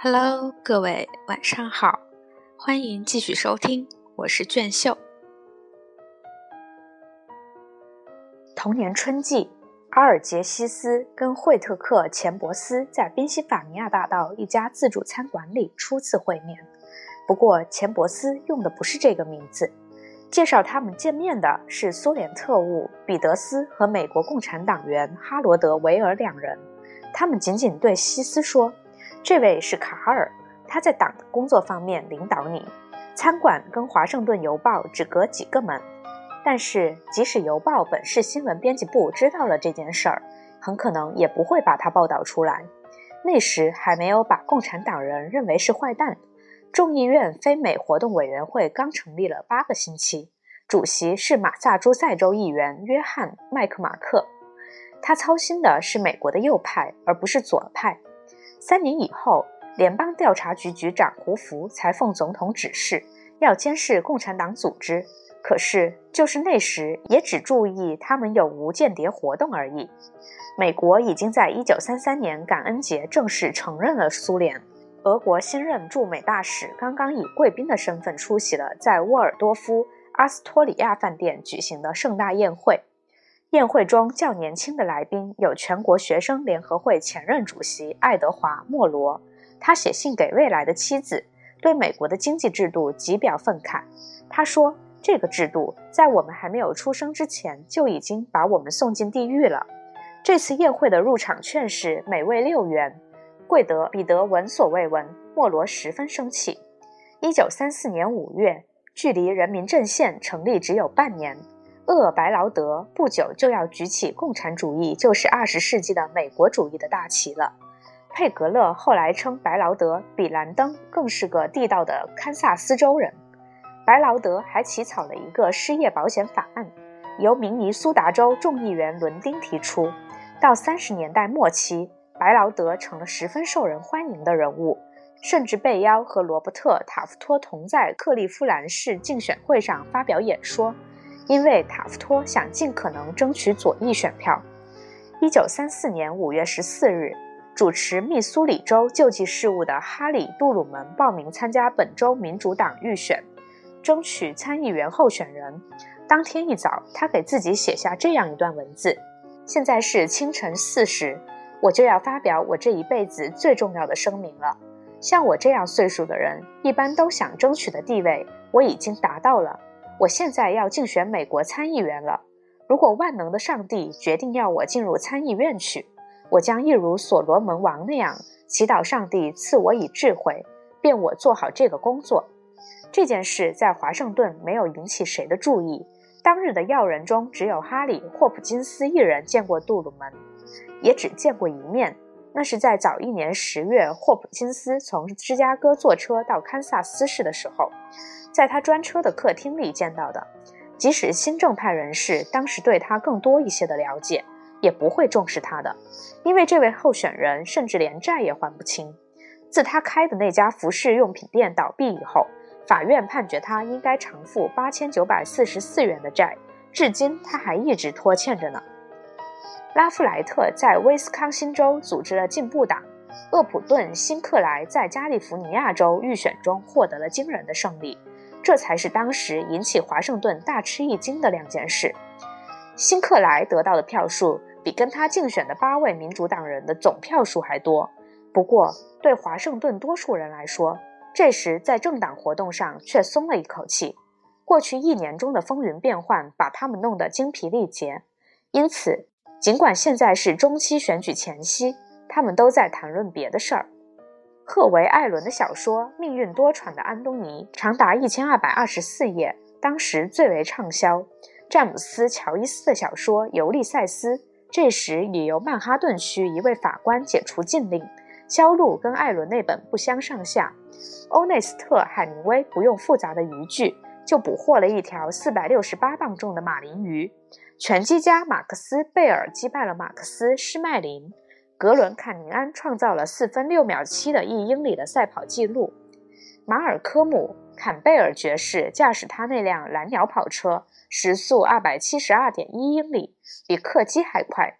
Hello，各位晚上好，欢迎继续收听，我是卷秀。同年春季，阿尔杰西斯跟惠特克·钱伯斯在宾夕法尼亚大道一家自助餐馆里初次会面。不过，钱伯斯用的不是这个名字。介绍他们见面的是苏联特务彼得斯和美国共产党员哈罗德·维尔两人。他们仅仅对西斯说。这位是卡尔，他在党的工作方面领导你。餐馆跟华盛顿邮报只隔几个门，但是即使邮报本市新闻编辑部知道了这件事儿，很可能也不会把它报道出来。那时还没有把共产党人认为是坏蛋。众议院非美活动委员会刚成立了八个星期，主席是马萨诸塞州议员约翰·麦克马克，他操心的是美国的右派，而不是左派。三年以后，联邦调查局局长胡佛才奉总统指示要监视共产党组织。可是，就是那时，也只注意他们有无间谍活动而已。美国已经在1933年感恩节正式承认了苏联。俄国新任驻美大使刚刚以贵宾的身份出席了在沃尔多夫阿斯托里亚饭店举行的盛大宴会。宴会中较年轻的来宾有全国学生联合会前任主席爱德华·莫罗，他写信给未来的妻子，对美国的经济制度极表愤慨。他说：“这个制度在我们还没有出生之前就已经把我们送进地狱了。”这次宴会的入场券是每位六元，贵得彼得闻所未闻。莫罗十分生气。一九三四年五月，距离人民阵线成立只有半年。厄白劳德不久就要举起共产主义就是二十世纪的美国主义的大旗了。佩格勒后来称白劳德比兰登更是个地道的堪萨斯州人。白劳德还起草了一个失业保险法案，由明尼苏达州众议员伦丁提出。到三十年代末期，白劳德成了十分受人欢迎的人物，甚至被邀和罗伯特·塔夫托同在克利夫兰市竞选会上发表演说。因为塔夫托想尽可能争取左翼选票。一九三四年五月十四日，主持密苏里州救济事务的哈里·杜鲁门报名参加本州民主党预选，争取参议员候选人。当天一早，他给自己写下这样一段文字：“现在是清晨四时，我就要发表我这一辈子最重要的声明了。像我这样岁数的人，一般都想争取的地位，我已经达到了。”我现在要竞选美国参议员了。如果万能的上帝决定要我进入参议院去，我将一如所罗门王那样祈祷上帝赐我以智慧，便我做好这个工作。这件事在华盛顿没有引起谁的注意。当日的要人中只有哈里·霍普金斯一人见过杜鲁门，也只见过一面。那是在早一年十月，霍普金斯从芝加哥坐车到堪萨斯市的时候。在他专车的客厅里见到的，即使新政派人士当时对他更多一些的了解，也不会重视他的，因为这位候选人甚至连债也还不清。自他开的那家服饰用品店倒闭以后，法院判决他应该偿付八千九百四十四元的债，至今他还一直拖欠着呢。拉夫莱特在威斯康星州组织了进步党，厄普顿·辛克莱在加利福尼亚州预选中获得了惊人的胜利。这才是当时引起华盛顿大吃一惊的两件事。辛克莱得到的票数比跟他竞选的八位民主党人的总票数还多。不过，对华盛顿多数人来说，这时在政党活动上却松了一口气。过去一年中的风云变幻把他们弄得精疲力竭，因此，尽管现在是中期选举前夕，他们都在谈论别的事儿。赫维·艾伦的小说《命运多舛的安东尼》长达一千二百二十四页，当时最为畅销。詹姆斯·乔伊斯的小说《尤利塞斯》这时已由曼哈顿区一位法官解除禁令，销路跟艾伦那本不相上下。欧内斯特·海明威不用复杂的渔具就捕获了一条四百六十八磅重的马林鱼。拳击家马克思·贝尔击败了马克思·施麦林。格伦·坎宁安创造了四分六秒七的一英里的赛跑记录。马尔科姆·坎贝尔爵士驾驶他那辆蓝鸟跑车，时速二百七十二点一英里，比客机还快。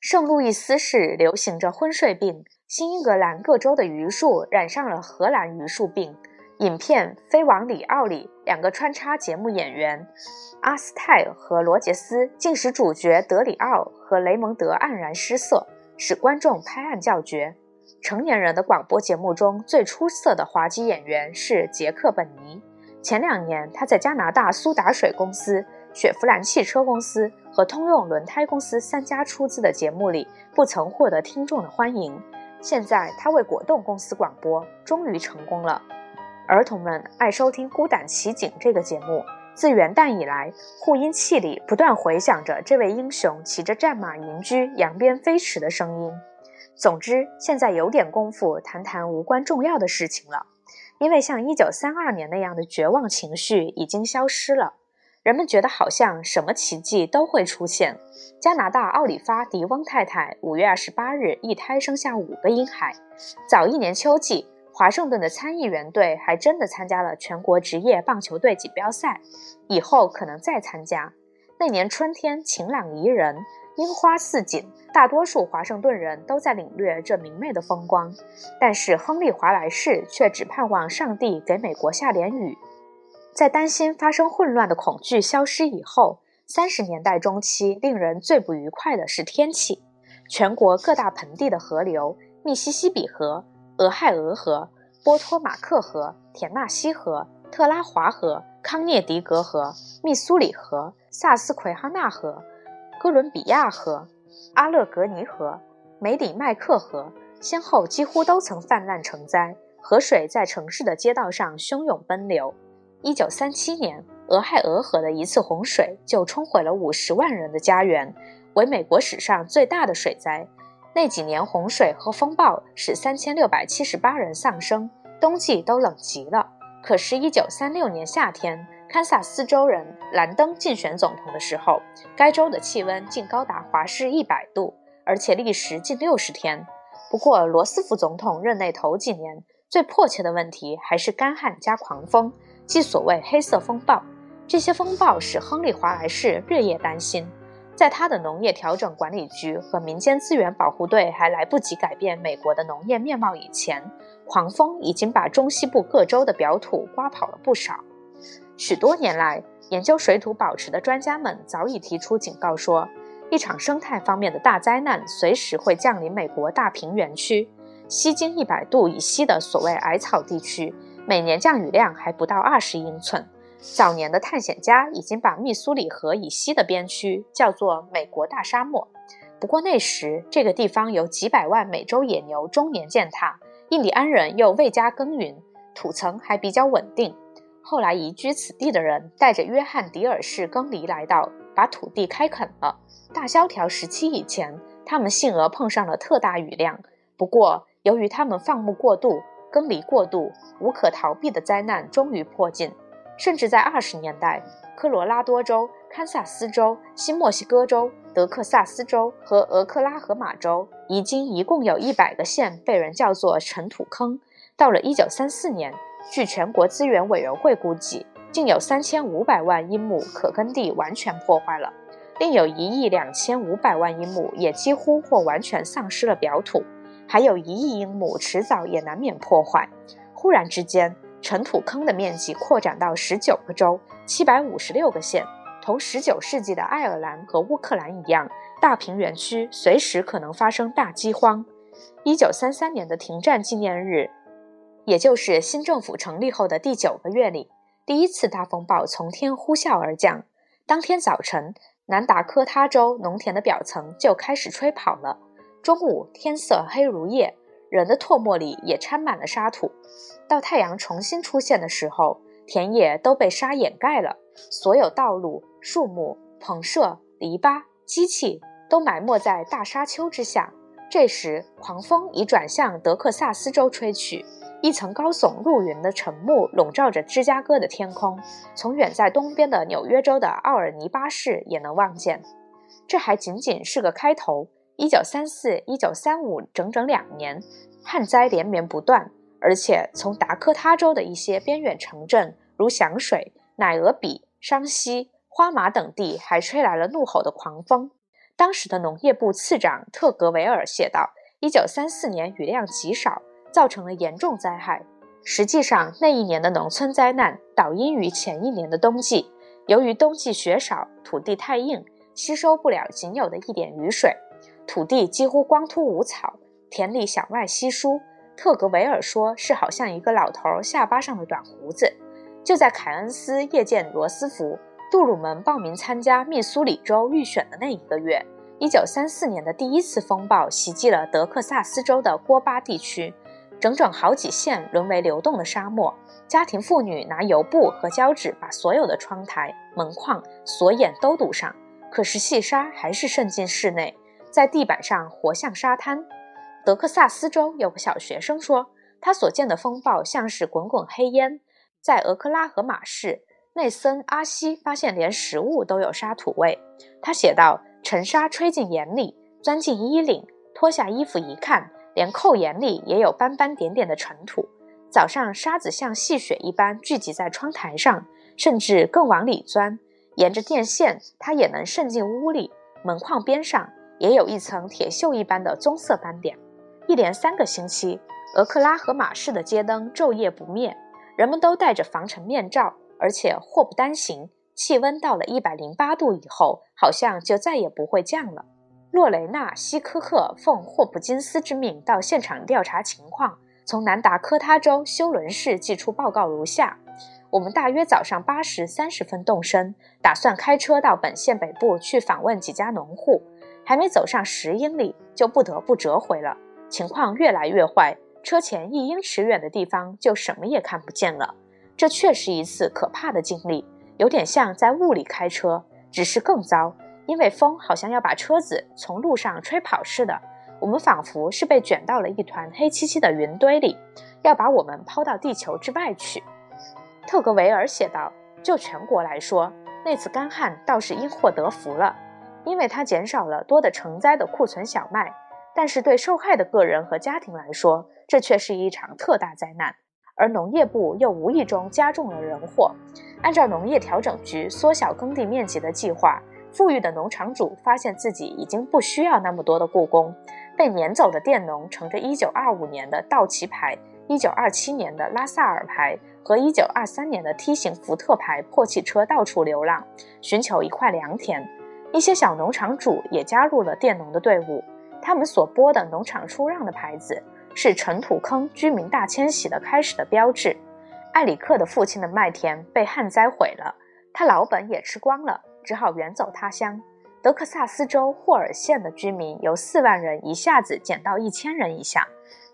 圣路易斯市流行着昏睡病，新英格兰各州的榆树染上了荷兰榆树病。影片《飞往里奥》里，两个穿插节目演员阿斯泰和罗杰斯，竟使主角德里奥和雷蒙德黯然失色，使观众拍案叫绝。成年人的广播节目中最出色的滑稽演员是杰克·本尼。前两年，他在加拿大苏打水公司、雪佛兰汽车公司和通用轮胎公司三家出资的节目里，不曾获得听众的欢迎。现在，他为果冻公司广播，终于成功了。儿童们爱收听《孤胆奇景》这个节目。自元旦以来，护音器里不断回响着这位英雄骑着战马迎驹、扬鞭飞驰的声音。总之，现在有点功夫谈谈无关重要的事情了，因为像1932年那样的绝望情绪已经消失了。人们觉得好像什么奇迹都会出现。加拿大奥里发·迪翁太太5月28日一胎生下五个婴孩。早一年秋季。华盛顿的参议员队还真的参加了全国职业棒球队锦标赛，以后可能再参加。那年春天晴朗宜人，樱花似锦，大多数华盛顿人都在领略这明媚的风光。但是亨利·华莱士却只盼望上帝给美国下点雨。在担心发生混乱的恐惧消失以后，三十年代中期令人最不愉快的是天气。全国各大盆地的河流，密西西比河。俄亥俄河、波托马克河、田纳西河、特拉华河、康涅狄格河、密苏里河、萨斯奎哈纳河、哥伦比亚河、阿勒格尼河、梅里麦克河，先后几乎都曾泛滥成灾，河水在城市的街道上汹涌奔流。一九三七年，俄亥俄河的一次洪水就冲毁了五十万人的家园，为美国史上最大的水灾。那几年洪水和风暴使三千六百七十八人丧生，冬季都冷极了。可是，一九三六年夏天，堪萨斯州人兰登竞选总统的时候，该州的气温竟高达华氏一百度，而且历时近六十天。不过，罗斯福总统任内头几年，最迫切的问题还是干旱加狂风，即所谓黑色风暴。这些风暴使亨利·华莱士日夜担心。在他的农业调整管理局和民间资源保护队还来不及改变美国的农业面貌以前，狂风已经把中西部各州的表土刮跑了不少。许多年来，研究水土保持的专家们早已提出警告说，一场生态方面的大灾难随时会降临美国大平原区。西经一百度以西的所谓矮草地区，每年降雨量还不到二十英寸。早年的探险家已经把密苏里河以西的边区叫做“美国大沙漠”。不过那时这个地方有几百万美洲野牛终年践踏，印第安人又未加耕耘，土层还比较稳定。后来移居此地的人带着约翰·迪尔士耕犁来到，把土地开垦了。大萧条时期以前，他们幸而碰上了特大雨量。不过由于他们放牧过度、耕犁过度，无可逃避的灾难终于迫近。甚至在二十年代，科罗拉多州、堪萨斯州、新墨西哥州、德克萨斯州和俄克拉荷马州，已经一共有一百个县被人叫做尘土坑。到了一九三四年，据全国资源委员会估计，竟有三千五百万英亩可耕地完全破坏了，另有一亿两千五百万英亩也几乎或完全丧失了表土，还有一亿英亩迟早也难免破坏。忽然之间。尘土坑的面积扩展到十九个州、七百五十六个县，同十九世纪的爱尔兰和乌克兰一样，大平原区随时可能发生大饥荒。一九三三年的停战纪念日，也就是新政府成立后的第九个月里，第一次大风暴从天呼啸而降。当天早晨，南达科他州农田的表层就开始吹跑了。中午，天色黑如夜。人的唾沫里也掺满了沙土。到太阳重新出现的时候，田野都被沙掩盖了，所有道路、树木、棚舍、篱笆、机器都埋没在大沙丘之下。这时，狂风已转向德克萨斯州吹去，一层高耸入云的晨雾笼罩着芝加哥的天空，从远在东边的纽约州的奥尔尼巴市也能望见。这还仅仅是个开头。一九三四、一九三五整整两年，旱灾连绵不断，而且从达科他州的一些边远城镇，如响水、乃俄比、商西、花马等地，还吹来了怒吼的狂风。当时的农业部次长特格维尔写道：“ 1934年雨量极少，造成了严重灾害。实际上，那一年的农村灾难导因于前一年的冬季，由于冬季雪少，土地太硬，吸收不了仅有的一点雨水，土地几乎光秃无草，田里小麦稀疏。特格维尔说是好像一个老头下巴上的短胡子。就在凯恩斯谒见罗斯福、杜鲁门报名参加密苏里州预选的那一个月，1934年的第一次风暴袭击了德克萨斯州的郭巴地区。整整好几县沦为流动的沙漠，家庭妇女拿油布和胶纸把所有的窗台、门框、锁眼都堵上，可是细沙还是渗进室内，在地板上活像沙滩。德克萨斯州有个小学生说，他所见的风暴像是滚滚黑烟。在俄克拉荷马市，内森阿西发现连食物都有沙土味。他写道：“尘沙吹进眼里，钻进衣领，脱下衣服一看。”连扣眼里也有斑斑点点的尘土。早上沙子像细雪一般聚集在窗台上，甚至更往里钻。沿着电线，它也能渗进屋里。门框边上也有一层铁锈一般的棕色斑点。一连三个星期，俄克拉荷马市的街灯昼夜不灭，人们都戴着防尘面罩，而且祸不单行，气温到了一百零八度以后，好像就再也不会降了。洛雷纳西科克奉霍普金斯之命到现场调查情况。从南达科他州休伦市寄出报告如下：我们大约早上八时三十分动身，打算开车到本县北部去访问几家农户。还没走上十英里，就不得不折回了。情况越来越坏，车前一英尺远的地方就什么也看不见了。这确是一次可怕的经历，有点像在雾里开车，只是更糟。因为风好像要把车子从路上吹跑似的，我们仿佛是被卷到了一团黑漆漆的云堆里，要把我们抛到地球之外去。特格维尔写道：“就全国来说，那次干旱倒是因祸得福了，因为它减少了多的成灾的库存小麦。但是对受害的个人和家庭来说，这却是一场特大灾难。而农业部又无意中加重了人祸。按照农业调整局缩小耕地面积的计划。”富裕的农场主发现自己已经不需要那么多的雇工，被撵走的佃农乘着1925年的道奇牌、1927年的拉萨尔牌和1923年的梯形福特牌破汽车到处流浪，寻求一块良田。一些小农场主也加入了佃农的队伍，他们所播的农场出让的牌子是尘土坑居民大迁徙的开始的标志。艾里克的父亲的麦田被旱灾毁了，他老本也吃光了。只好远走他乡。德克萨斯州霍尔县的居民由四万人一下子减到一千人以下。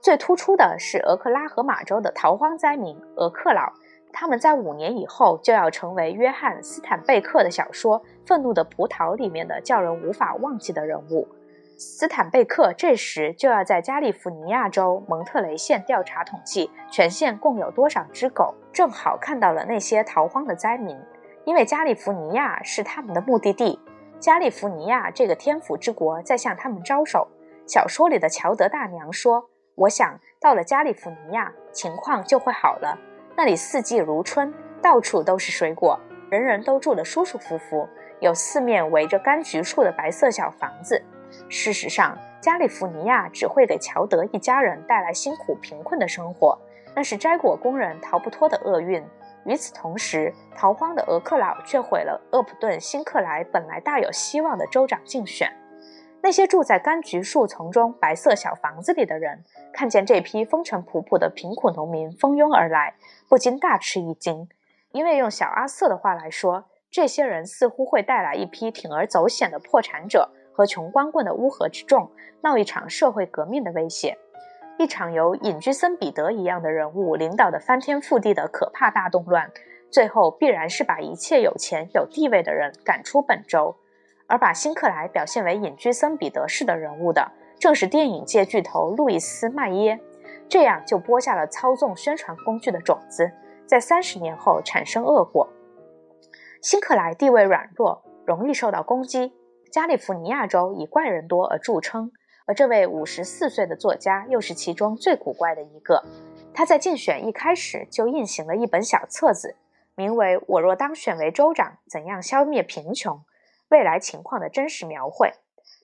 最突出的是俄克拉荷马州的逃荒灾民俄克佬，他们在五年以后就要成为约翰斯坦贝克的小说《愤怒的葡萄》里面的叫人无法忘记的人物。斯坦贝克这时就要在加利福尼亚州蒙特雷县调查统计全县共有多少只狗，正好看到了那些逃荒的灾民。因为加利福尼亚是他们的目的地，加利福尼亚这个天府之国在向他们招手。小说里的乔德大娘说：“我想到了加利福尼亚，情况就会好了。那里四季如春，到处都是水果，人人都住得舒舒服服，有四面围着柑橘树的白色小房子。事实上，加利福尼亚只会给乔德一家人带来辛苦贫困的生活，那是摘果工人逃不脱的厄运。”与此同时，逃荒的俄克佬却毁了厄普顿辛克莱本来大有希望的州长竞选。那些住在柑橘树丛中白色小房子里的人，看见这批风尘仆仆的贫苦农民蜂拥而来，不禁大吃一惊。因为用小阿瑟的话来说，这些人似乎会带来一批铤而走险的破产者和穷光棍的乌合之众，闹一场社会革命的威胁。一场由隐居森彼得一样的人物领导的翻天覆地的可怕大动乱，最后必然是把一切有钱有地位的人赶出本州，而把辛克莱表现为隐居森彼得式的人物的，正是电影界巨头路易斯·麦耶。这样就播下了操纵宣传工具的种子，在三十年后产生恶果。辛克莱地位软弱，容易受到攻击。加利福尼亚州以怪人多而著称。而这位五十四岁的作家又是其中最古怪的一个。他在竞选一开始就印行了一本小册子，名为《我若当选为州长，怎样消灭贫穷：未来情况的真实描绘》。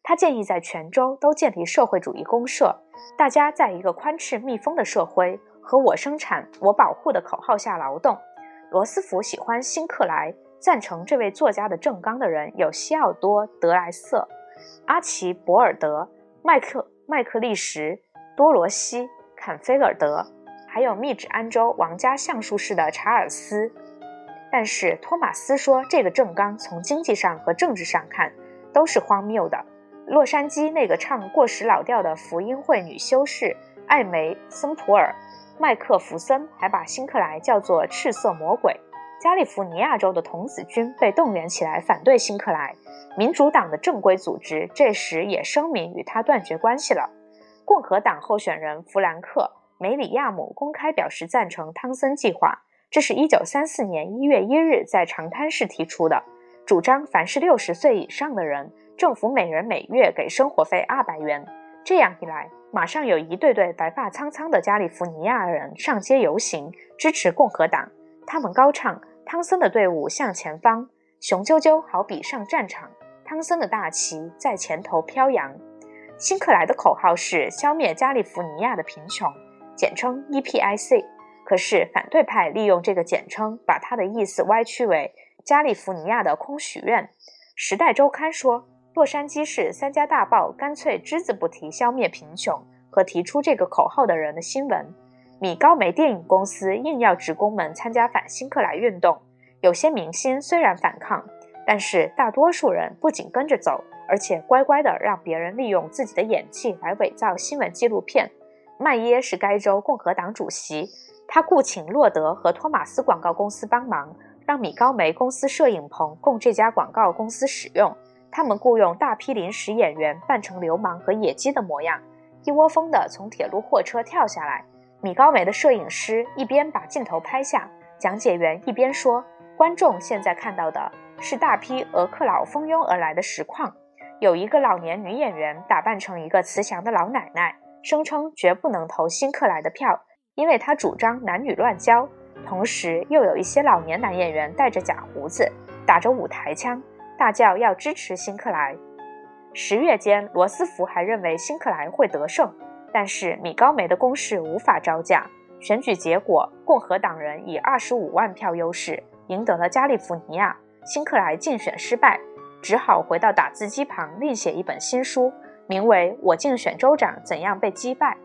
他建议在全州都建立社会主义公社，大家在一个宽敞密封的社会和“我生产，我保护”的口号下劳动。罗斯福喜欢辛克莱，赞成这位作家的正纲的人有西奥多·德莱瑟、阿奇·博尔德、麦克麦克利什、多罗西·坎菲尔德，还有密旨安州王家橡树市的查尔斯。但是托马斯说，这个正纲从经济上和政治上看都是荒谬的。洛杉矶那个唱过时老调的福音会女修士艾梅·森普尔·麦克弗森还把辛克莱叫做赤色魔鬼。加利福尼亚州的童子军被动员起来反对辛克莱，民主党的正规组织这时也声明与他断绝关系了。共和党候选人弗兰克·梅里亚姆公开表示赞成汤森计划，这是一九三四年一月一日在长滩市提出的，主张凡是六十岁以上的人。政府每人每月给生活费二百元，这样一来，马上有一对对白发苍苍的加利福尼亚人上街游行，支持共和党。他们高唱：“汤森的队伍向前方，雄赳赳好比上战场，汤森的大旗在前头飘扬。”辛克莱的口号是消灭加利福尼亚的贫穷，简称 EPIC。可是反对派利用这个简称，把他的意思歪曲为加利福尼亚的空许愿。《时代周刊》说。洛杉矶市三家大报干脆只字不提消灭贫穷和提出这个口号的人的新闻。米高梅电影公司硬要职工们参加反辛克莱运动。有些明星虽然反抗，但是大多数人不仅跟着走，而且乖乖地让别人利用自己的演技来伪造新闻纪录片。麦耶是该州共和党主席，他雇请洛德和托马斯广告公司帮忙，让米高梅公司摄影棚供这家广告公司使用。他们雇佣大批临时演员，扮成流氓和野鸡的模样，一窝蜂地从铁路货车跳下来。米高梅的摄影师一边把镜头拍下，讲解员一边说：“观众现在看到的是大批俄克佬蜂拥而来的实况。有一个老年女演员打扮成一个慈祥的老奶奶，声称绝不能投新克莱的票，因为他主张男女乱交。同时，又有一些老年男演员戴着假胡子，打着舞台枪。”大叫要支持辛克莱。十月间，罗斯福还认为辛克莱会得胜，但是米高梅的攻势无法招架。选举结果，共和党人以二十五万票优势赢得了加利福尼亚。辛克莱竞选失败，只好回到打字机旁另写一本新书，名为《我竞选州长怎样被击败》。